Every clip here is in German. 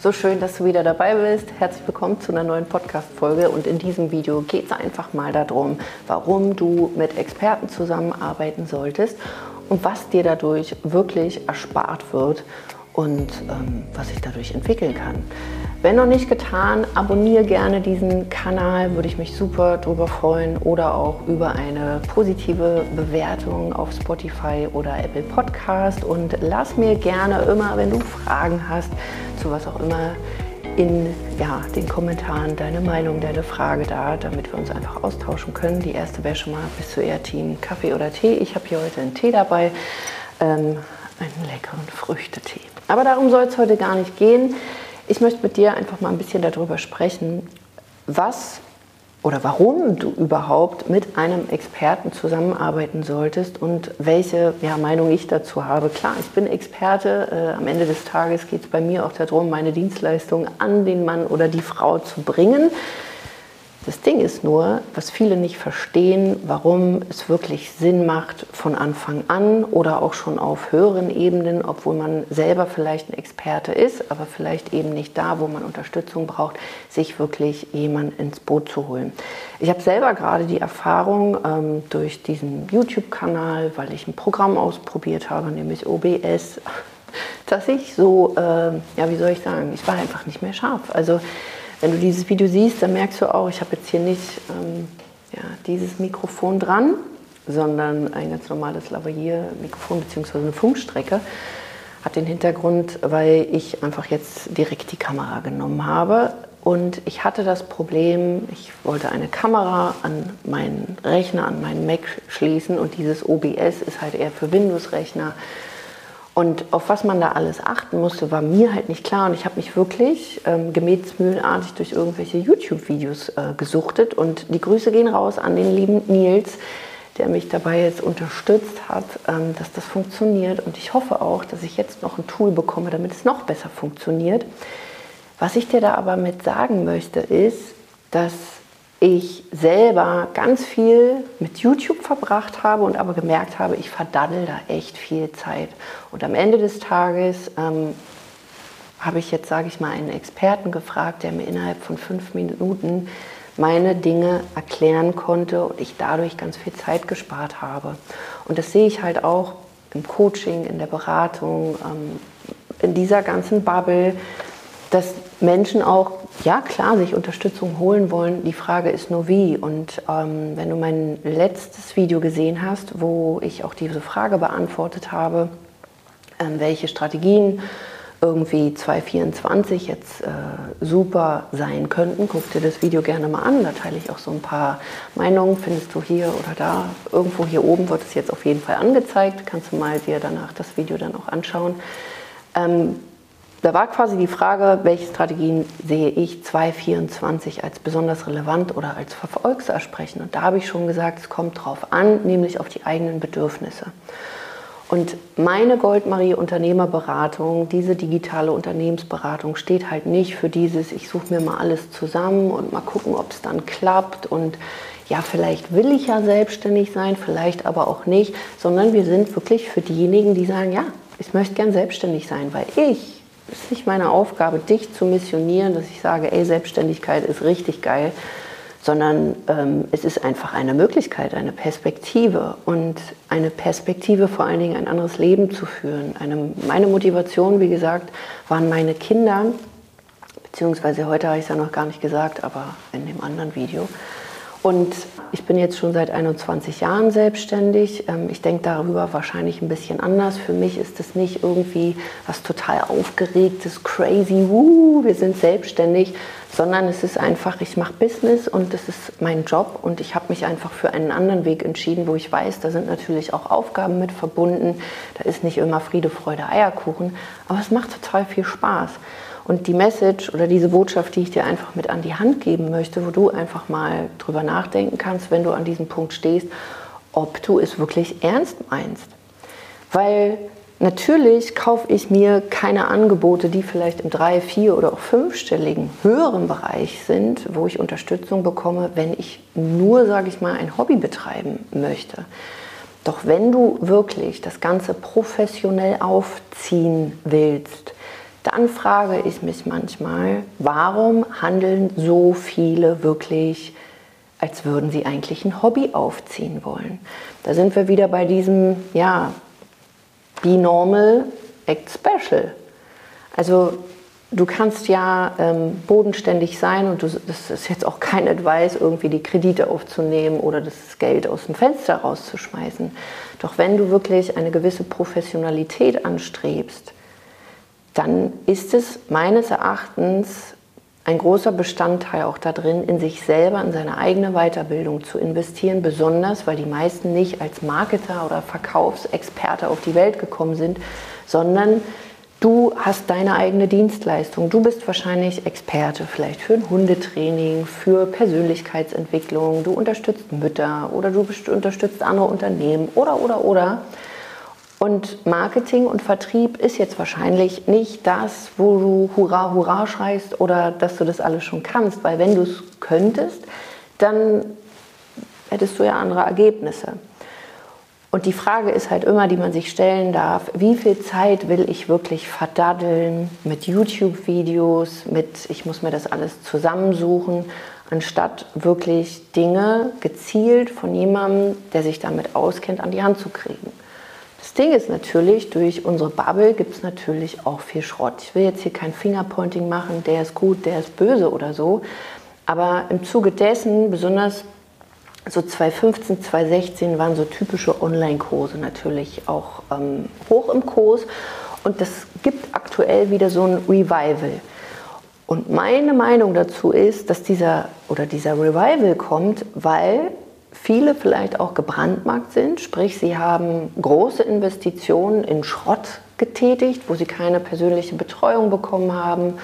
So schön, dass du wieder dabei bist. Herzlich willkommen zu einer neuen Podcast-Folge. Und in diesem Video geht es einfach mal darum, warum du mit Experten zusammenarbeiten solltest und was dir dadurch wirklich erspart wird und ähm, was sich dadurch entwickeln kann. Wenn noch nicht getan, abonniere gerne diesen Kanal, würde ich mich super drüber freuen. Oder auch über eine positive Bewertung auf Spotify oder Apple Podcast. Und lass mir gerne immer, wenn du Fragen hast, zu was auch immer, in ja, den Kommentaren deine Meinung, deine Frage da, damit wir uns einfach austauschen können. Die erste wäre schon mal, bist du eher Team Kaffee oder Tee? Ich habe hier heute einen Tee dabei, ähm, einen leckeren Früchtetee. Aber darum soll es heute gar nicht gehen. Ich möchte mit dir einfach mal ein bisschen darüber sprechen, was oder warum du überhaupt mit einem Experten zusammenarbeiten solltest und welche ja, Meinung ich dazu habe. Klar, ich bin Experte. Äh, am Ende des Tages geht es bei mir auch darum, meine Dienstleistung an den Mann oder die Frau zu bringen. Das Ding ist nur, was viele nicht verstehen, warum es wirklich Sinn macht, von Anfang an oder auch schon auf höheren Ebenen, obwohl man selber vielleicht ein Experte ist, aber vielleicht eben nicht da, wo man Unterstützung braucht, sich wirklich jemanden ins Boot zu holen. Ich habe selber gerade die Erfahrung ähm, durch diesen YouTube-Kanal, weil ich ein Programm ausprobiert habe, nämlich OBS, dass ich so, äh, ja, wie soll ich sagen, ich war einfach nicht mehr scharf. Also wenn du dieses Video siehst, dann merkst du auch, ich habe jetzt hier nicht ähm, ja, dieses Mikrofon dran, sondern ein ganz normales Lavalier-Mikrofon bzw. eine Funkstrecke. Hat den Hintergrund, weil ich einfach jetzt direkt die Kamera genommen habe. Und ich hatte das Problem, ich wollte eine Kamera an meinen Rechner, an meinen Mac schließen und dieses OBS ist halt eher für Windows-Rechner und auf was man da alles achten musste, war mir halt nicht klar. Und ich habe mich wirklich ähm, gemähsmühlenartig durch irgendwelche YouTube-Videos äh, gesuchtet. Und die Grüße gehen raus an den lieben Nils, der mich dabei jetzt unterstützt hat, ähm, dass das funktioniert. Und ich hoffe auch, dass ich jetzt noch ein Tool bekomme, damit es noch besser funktioniert. Was ich dir da aber mit sagen möchte, ist, dass ich selber ganz viel mit YouTube verbracht habe und aber gemerkt habe, ich verdaddel da echt viel Zeit. Und am Ende des Tages ähm, habe ich jetzt, sage ich mal, einen Experten gefragt, der mir innerhalb von fünf Minuten meine Dinge erklären konnte und ich dadurch ganz viel Zeit gespart habe. Und das sehe ich halt auch im Coaching, in der Beratung, ähm, in dieser ganzen Bubble, dass Menschen auch ja klar sich Unterstützung holen wollen. Die Frage ist nur wie. Und ähm, wenn du mein letztes Video gesehen hast, wo ich auch diese Frage beantwortet habe, ähm, welche Strategien irgendwie 2024 jetzt äh, super sein könnten, guck dir das Video gerne mal an. Da teile ich auch so ein paar Meinungen, findest du hier oder da. Irgendwo hier oben wird es jetzt auf jeden Fall angezeigt. Kannst du mal dir danach das Video dann auch anschauen. Ähm, da war quasi die Frage, welche Strategien sehe ich 2024 als besonders relevant oder als verfolgsersprechend. Und da habe ich schon gesagt, es kommt drauf an, nämlich auf die eigenen Bedürfnisse. Und meine Goldmarie Unternehmerberatung, diese digitale Unternehmensberatung steht halt nicht für dieses, ich suche mir mal alles zusammen und mal gucken, ob es dann klappt und ja, vielleicht will ich ja selbstständig sein, vielleicht aber auch nicht, sondern wir sind wirklich für diejenigen, die sagen, ja, ich möchte gern selbstständig sein, weil ich es ist nicht meine Aufgabe, dich zu missionieren, dass ich sage, ey, Selbstständigkeit ist richtig geil, sondern ähm, es ist einfach eine Möglichkeit, eine Perspektive und eine Perspektive vor allen Dingen ein anderes Leben zu führen. Eine, meine Motivation, wie gesagt, waren meine Kinder, beziehungsweise heute habe ich es ja noch gar nicht gesagt, aber in dem anderen Video. Und ich bin jetzt schon seit 21 Jahren selbstständig. Ähm, ich denke darüber wahrscheinlich ein bisschen anders. Für mich ist es nicht irgendwie was total aufgeregtes, crazy, wuh, wir sind selbstständig, sondern es ist einfach, ich mache Business und das ist mein Job und ich habe mich einfach für einen anderen Weg entschieden, wo ich weiß, da sind natürlich auch Aufgaben mit verbunden. Da ist nicht immer Friede, Freude, Eierkuchen, aber es macht total viel Spaß. Und die Message oder diese Botschaft, die ich dir einfach mit an die Hand geben möchte, wo du einfach mal drüber nachdenken kannst, wenn du an diesem Punkt stehst, ob du es wirklich ernst meinst. Weil natürlich kaufe ich mir keine Angebote, die vielleicht im drei-, vier- oder auch fünfstelligen höheren Bereich sind, wo ich Unterstützung bekomme, wenn ich nur, sage ich mal, ein Hobby betreiben möchte. Doch wenn du wirklich das Ganze professionell aufziehen willst, dann frage ich mich manchmal, warum handeln so viele wirklich, als würden sie eigentlich ein Hobby aufziehen wollen? Da sind wir wieder bei diesem, ja, be normal, act special. Also du kannst ja ähm, bodenständig sein und du, das ist jetzt auch kein Advice, irgendwie die Kredite aufzunehmen oder das Geld aus dem Fenster rauszuschmeißen. Doch wenn du wirklich eine gewisse Professionalität anstrebst, dann ist es meines Erachtens ein großer Bestandteil auch da drin, in sich selber, in seine eigene Weiterbildung zu investieren, besonders weil die meisten nicht als Marketer oder Verkaufsexperte auf die Welt gekommen sind, sondern Du hast deine eigene Dienstleistung. Du bist wahrscheinlich Experte vielleicht für ein Hundetraining, für Persönlichkeitsentwicklung. Du unterstützt Mütter oder du unterstützt andere Unternehmen oder, oder, oder. Und Marketing und Vertrieb ist jetzt wahrscheinlich nicht das, wo du Hurra, Hurra schreist oder dass du das alles schon kannst, weil wenn du es könntest, dann hättest du ja andere Ergebnisse. Und die Frage ist halt immer, die man sich stellen darf, wie viel Zeit will ich wirklich verdaddeln mit YouTube-Videos, mit ich muss mir das alles zusammensuchen, anstatt wirklich Dinge gezielt von jemandem, der sich damit auskennt, an die Hand zu kriegen. Das Ding ist natürlich, durch unsere Bubble gibt es natürlich auch viel Schrott. Ich will jetzt hier kein Fingerpointing machen, der ist gut, der ist böse oder so. Aber im Zuge dessen, besonders so 2015, 2016 waren so typische Online-Kurse natürlich auch ähm, hoch im Kurs. Und das gibt aktuell wieder so ein Revival. Und meine Meinung dazu ist, dass dieser oder dieser Revival kommt, weil viele vielleicht auch gebrandmarkt sind, sprich sie haben große Investitionen in Schrott getätigt, wo sie keine persönliche Betreuung bekommen haben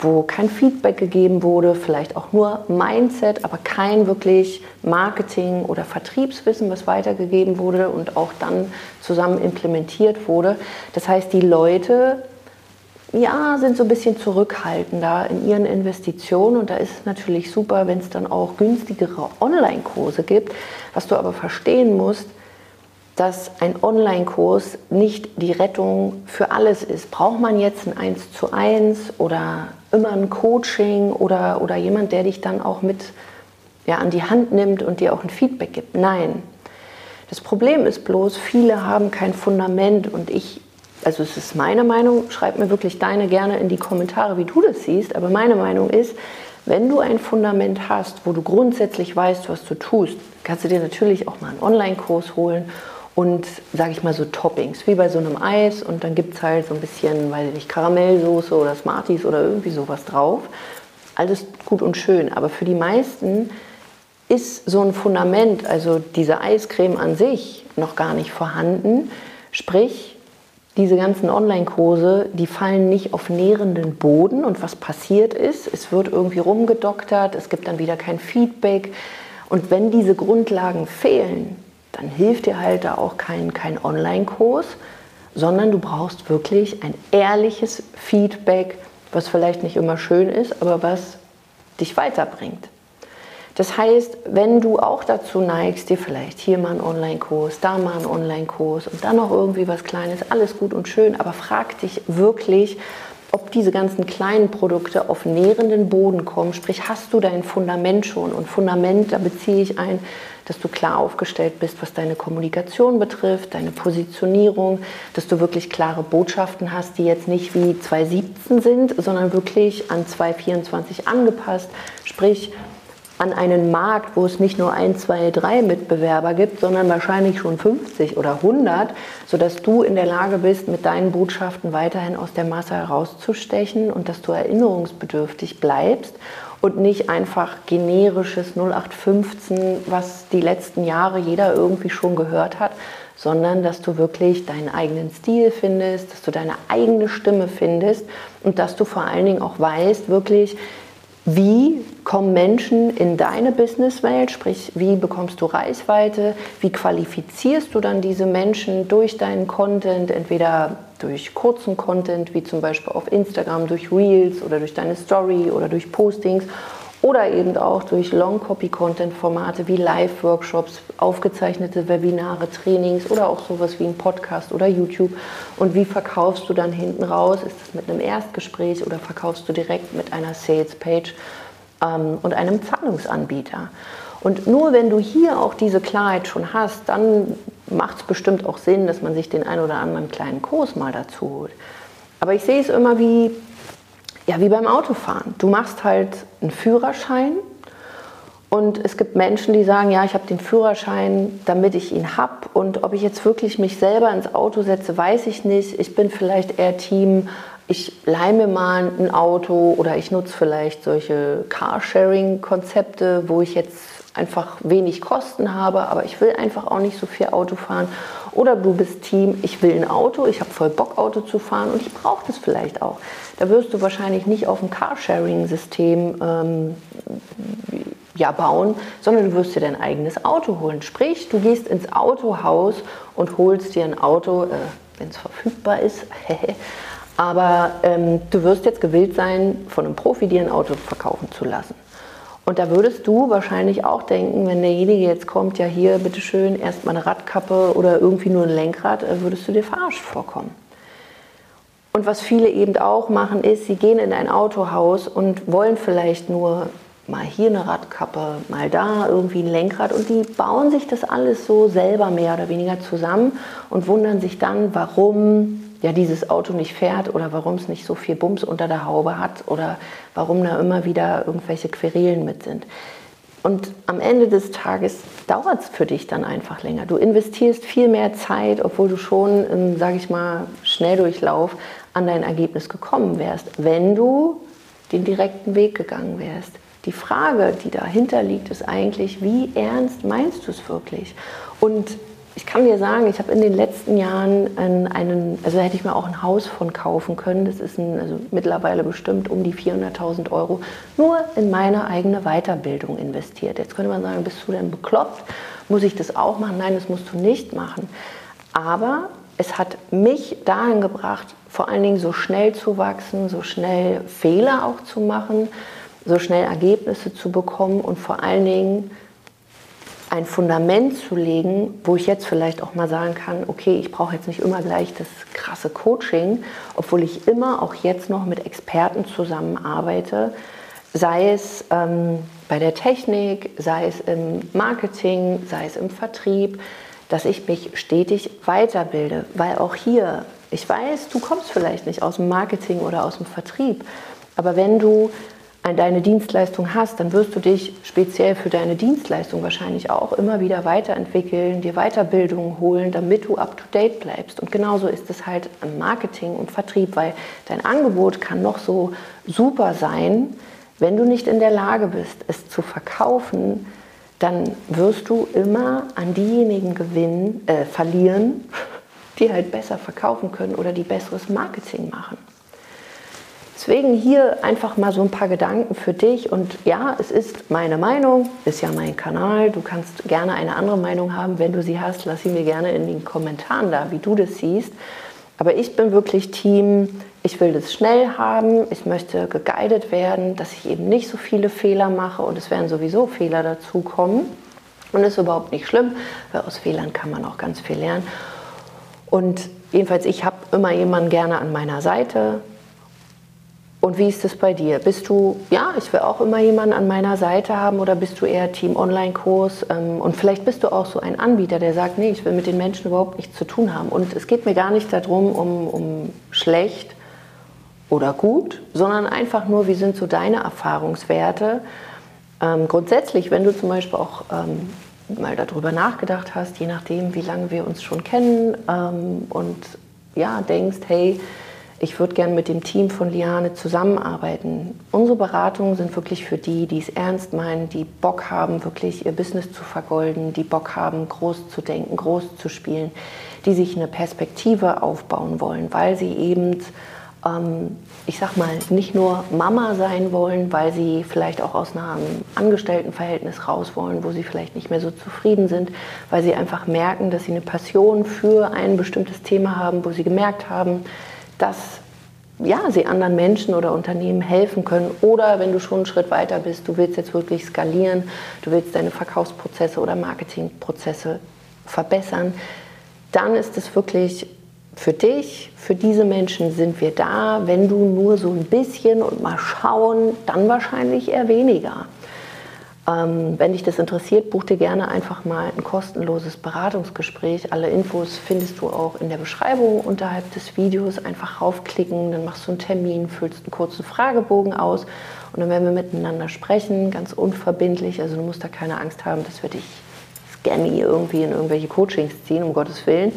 wo kein Feedback gegeben wurde, vielleicht auch nur Mindset, aber kein wirklich Marketing- oder Vertriebswissen, was weitergegeben wurde und auch dann zusammen implementiert wurde. Das heißt, die Leute ja, sind so ein bisschen zurückhaltender in ihren Investitionen und da ist es natürlich super, wenn es dann auch günstigere Online-Kurse gibt. Was du aber verstehen musst, dass ein Online-Kurs nicht die Rettung für alles ist. Braucht man jetzt ein 1 zu 1 oder immer ein Coaching oder, oder jemand, der dich dann auch mit ja, an die Hand nimmt und dir auch ein Feedback gibt? Nein. Das Problem ist bloß, viele haben kein Fundament und ich, also es ist meine Meinung, schreib mir wirklich deine gerne in die Kommentare, wie du das siehst, aber meine Meinung ist, wenn du ein Fundament hast, wo du grundsätzlich weißt, was du tust, kannst du dir natürlich auch mal einen Online-Kurs holen und, sage ich mal, so Toppings, wie bei so einem Eis. Und dann gibt es halt so ein bisschen, weiß ich nicht, Karamellsoße oder Smarties oder irgendwie sowas drauf. Alles gut und schön. Aber für die meisten ist so ein Fundament, also diese Eiscreme an sich, noch gar nicht vorhanden. Sprich, diese ganzen Online-Kurse, die fallen nicht auf nährenden Boden. Und was passiert ist, es wird irgendwie rumgedoktert, es gibt dann wieder kein Feedback. Und wenn diese Grundlagen fehlen, dann hilft dir halt da auch kein, kein Online-Kurs, sondern du brauchst wirklich ein ehrliches Feedback, was vielleicht nicht immer schön ist, aber was dich weiterbringt. Das heißt, wenn du auch dazu neigst, dir vielleicht hier mal einen Online-Kurs, da mal einen Online-Kurs und dann noch irgendwie was Kleines, alles gut und schön, aber frag dich wirklich, ob diese ganzen kleinen Produkte auf nährenden Boden kommen, sprich hast du dein Fundament schon. Und Fundament, da beziehe ich ein, dass du klar aufgestellt bist, was deine Kommunikation betrifft, deine Positionierung, dass du wirklich klare Botschaften hast, die jetzt nicht wie 2017 sind, sondern wirklich an 2024 angepasst. Sprich, an einen Markt, wo es nicht nur ein, zwei, drei Mitbewerber gibt, sondern wahrscheinlich schon 50 oder 100, sodass du in der Lage bist, mit deinen Botschaften weiterhin aus der Masse herauszustechen und dass du erinnerungsbedürftig bleibst und nicht einfach generisches 0815, was die letzten Jahre jeder irgendwie schon gehört hat, sondern dass du wirklich deinen eigenen Stil findest, dass du deine eigene Stimme findest und dass du vor allen Dingen auch weißt, wirklich, wie kommen Menschen in deine Businesswelt, sprich, wie bekommst du Reichweite, wie qualifizierst du dann diese Menschen durch deinen Content, entweder durch kurzen Content, wie zum Beispiel auf Instagram, durch Reels oder durch deine Story oder durch Postings oder eben auch durch Long-Copy-Content-Formate wie Live-Workshops, aufgezeichnete Webinare, Trainings oder auch sowas wie ein Podcast oder YouTube. Und wie verkaufst du dann hinten raus? Ist das mit einem Erstgespräch oder verkaufst du direkt mit einer Sales-Page ähm, und einem Zahlungsanbieter? Und nur wenn du hier auch diese Klarheit schon hast, dann macht es bestimmt auch Sinn, dass man sich den ein oder anderen kleinen Kurs mal dazu holt. Aber ich sehe es immer wie ja, wie beim Autofahren. Du machst halt einen Führerschein und es gibt Menschen, die sagen, ja, ich habe den Führerschein, damit ich ihn habe. Und ob ich jetzt wirklich mich selber ins Auto setze, weiß ich nicht. Ich bin vielleicht eher Team, ich leihe mir mal ein Auto oder ich nutze vielleicht solche Carsharing-Konzepte, wo ich jetzt einfach wenig Kosten habe, aber ich will einfach auch nicht so viel Auto fahren. Oder du bist Team, ich will ein Auto, ich habe voll Bock, Auto zu fahren und ich brauche das vielleicht auch. Da wirst du wahrscheinlich nicht auf ein Carsharing-System ähm, ja, bauen, sondern du wirst dir dein eigenes Auto holen. Sprich, du gehst ins Autohaus und holst dir ein Auto, äh, wenn es verfügbar ist. Aber ähm, du wirst jetzt gewillt sein, von einem Profi dir ein Auto verkaufen zu lassen. Und da würdest du wahrscheinlich auch denken, wenn derjenige jetzt kommt, ja hier, bitteschön, erstmal eine Radkappe oder irgendwie nur ein Lenkrad, äh, würdest du dir verarscht vorkommen. Und was viele eben auch machen, ist, sie gehen in ein Autohaus und wollen vielleicht nur mal hier eine Radkappe, mal da irgendwie ein Lenkrad und die bauen sich das alles so selber mehr oder weniger zusammen und wundern sich dann, warum ja dieses Auto nicht fährt oder warum es nicht so viel Bums unter der Haube hat oder warum da immer wieder irgendwelche Querelen mit sind. Und am Ende des Tages dauert es für dich dann einfach länger. Du investierst viel mehr Zeit, obwohl du schon im, sage ich mal, Schnelldurchlauf an dein Ergebnis gekommen wärst, wenn du den direkten Weg gegangen wärst. Die Frage, die dahinter liegt, ist eigentlich, wie ernst meinst du es wirklich? Und ich kann dir sagen, ich habe in den letzten Jahren einen, also hätte ich mir auch ein Haus von kaufen können. Das ist ein, also mittlerweile bestimmt um die 400.000 Euro nur in meine eigene Weiterbildung investiert. Jetzt könnte man sagen, bist du denn bekloppt? Muss ich das auch machen? Nein, das musst du nicht machen. Aber es hat mich dahin gebracht, vor allen Dingen so schnell zu wachsen, so schnell Fehler auch zu machen, so schnell Ergebnisse zu bekommen und vor allen Dingen ein Fundament zu legen, wo ich jetzt vielleicht auch mal sagen kann, okay, ich brauche jetzt nicht immer gleich das krasse Coaching, obwohl ich immer auch jetzt noch mit Experten zusammenarbeite, sei es ähm, bei der Technik, sei es im Marketing, sei es im Vertrieb, dass ich mich stetig weiterbilde, weil auch hier, ich weiß, du kommst vielleicht nicht aus dem Marketing oder aus dem Vertrieb, aber wenn du deine Dienstleistung hast, dann wirst du dich speziell für deine Dienstleistung wahrscheinlich auch immer wieder weiterentwickeln, dir Weiterbildungen holen, damit du up-to-date bleibst. Und genauso ist es halt im Marketing und Vertrieb, weil dein Angebot kann noch so super sein, wenn du nicht in der Lage bist, es zu verkaufen, dann wirst du immer an diejenigen gewinnen, äh, verlieren, die halt besser verkaufen können oder die besseres Marketing machen. Deswegen hier einfach mal so ein paar Gedanken für dich. Und ja, es ist meine Meinung, ist ja mein Kanal. Du kannst gerne eine andere Meinung haben. Wenn du sie hast, lass sie mir gerne in den Kommentaren da, wie du das siehst. Aber ich bin wirklich Team, ich will das schnell haben, ich möchte geguidet werden, dass ich eben nicht so viele Fehler mache und es werden sowieso Fehler dazukommen. Und ist überhaupt nicht schlimm, weil aus Fehlern kann man auch ganz viel lernen. Und jedenfalls, ich habe immer jemanden gerne an meiner Seite, und wie ist es bei dir? Bist du, ja, ich will auch immer jemanden an meiner Seite haben oder bist du eher Team Online-Kurs? Ähm, und vielleicht bist du auch so ein Anbieter, der sagt, nee, ich will mit den Menschen überhaupt nichts zu tun haben. Und es geht mir gar nicht darum, um, um schlecht oder gut, sondern einfach nur, wie sind so deine Erfahrungswerte? Ähm, grundsätzlich, wenn du zum Beispiel auch ähm, mal darüber nachgedacht hast, je nachdem, wie lange wir uns schon kennen ähm, und ja, denkst, hey, ich würde gerne mit dem Team von Liane zusammenarbeiten. Unsere Beratungen sind wirklich für die, die es ernst meinen, die Bock haben, wirklich ihr Business zu vergolden, die Bock haben, groß zu denken, groß zu spielen, die sich eine Perspektive aufbauen wollen, weil sie eben, ähm, ich sag mal, nicht nur Mama sein wollen, weil sie vielleicht auch aus einem Angestelltenverhältnis raus wollen, wo sie vielleicht nicht mehr so zufrieden sind, weil sie einfach merken, dass sie eine Passion für ein bestimmtes Thema haben, wo sie gemerkt haben, das ja, sie anderen Menschen oder Unternehmen helfen können. Oder wenn du schon einen Schritt weiter bist, du willst jetzt wirklich skalieren, du willst deine Verkaufsprozesse oder Marketingprozesse verbessern, dann ist es wirklich für dich, für diese Menschen sind wir da. Wenn du nur so ein bisschen und mal schauen, dann wahrscheinlich eher weniger. Ähm, wenn dich das interessiert, buch dir gerne einfach mal ein kostenloses Beratungsgespräch. Alle Infos findest du auch in der Beschreibung unterhalb des Videos. Einfach raufklicken, dann machst du einen Termin, füllst einen kurzen Fragebogen aus und dann werden wir miteinander sprechen, ganz unverbindlich. Also du musst da keine Angst haben, dass wir dich scammy irgendwie in irgendwelche Coachings ziehen, um Gottes Willen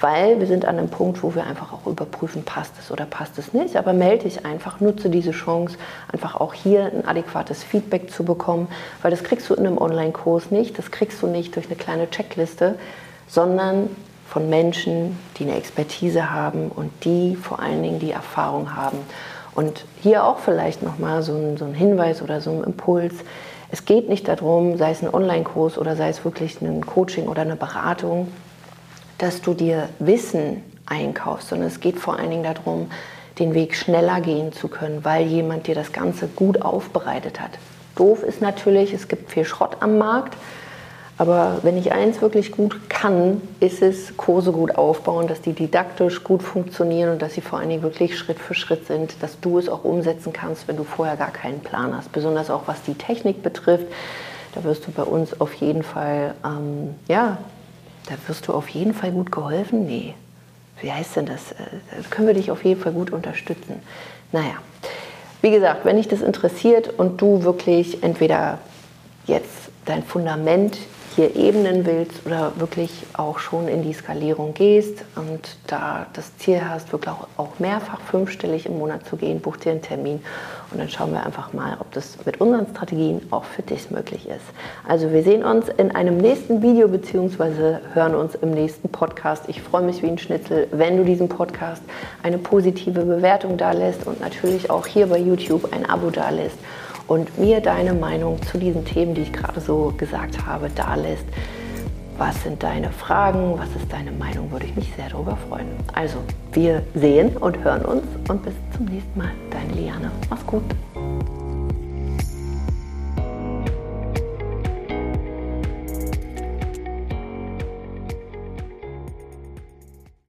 weil wir sind an einem Punkt, wo wir einfach auch überprüfen, passt es oder passt es nicht. Aber melde dich einfach, nutze diese Chance, einfach auch hier ein adäquates Feedback zu bekommen, weil das kriegst du in einem Online-Kurs nicht, das kriegst du nicht durch eine kleine Checkliste, sondern von Menschen, die eine Expertise haben und die vor allen Dingen die Erfahrung haben. Und hier auch vielleicht nochmal so ein, so ein Hinweis oder so ein Impuls. Es geht nicht darum, sei es ein Online-Kurs oder sei es wirklich ein Coaching oder eine Beratung, dass du dir Wissen einkaufst, sondern es geht vor allen Dingen darum, den Weg schneller gehen zu können, weil jemand dir das Ganze gut aufbereitet hat. Doof ist natürlich, es gibt viel Schrott am Markt, aber wenn ich eins wirklich gut kann, ist es Kurse gut aufbauen, dass die didaktisch gut funktionieren und dass sie vor allen Dingen wirklich Schritt für Schritt sind, dass du es auch umsetzen kannst, wenn du vorher gar keinen Plan hast. Besonders auch was die Technik betrifft, da wirst du bei uns auf jeden Fall ähm, ja, da wirst du auf jeden Fall gut geholfen? Nee. Wie heißt denn das? Äh, da können wir dich auf jeden Fall gut unterstützen. Naja, wie gesagt, wenn dich das interessiert und du wirklich entweder jetzt dein Fundament hier ebnen willst oder wirklich auch schon in die Skalierung gehst und da das Ziel hast, wirklich auch mehrfach fünfstellig im Monat zu gehen, buch dir einen Termin und dann schauen wir einfach mal, ob das mit unseren Strategien auch für dich möglich ist. Also wir sehen uns in einem nächsten Video bzw. hören uns im nächsten Podcast. Ich freue mich wie ein Schnitzel, wenn du diesem Podcast eine positive Bewertung da lässt und natürlich auch hier bei YouTube ein Abo da lässt und mir deine Meinung zu diesen Themen, die ich gerade so gesagt habe, da lässt. Was sind deine Fragen? Was ist deine Meinung? Würde ich mich sehr darüber freuen. Also, wir sehen und hören uns und bis zum nächsten Mal. Deine Liane. Mach's gut.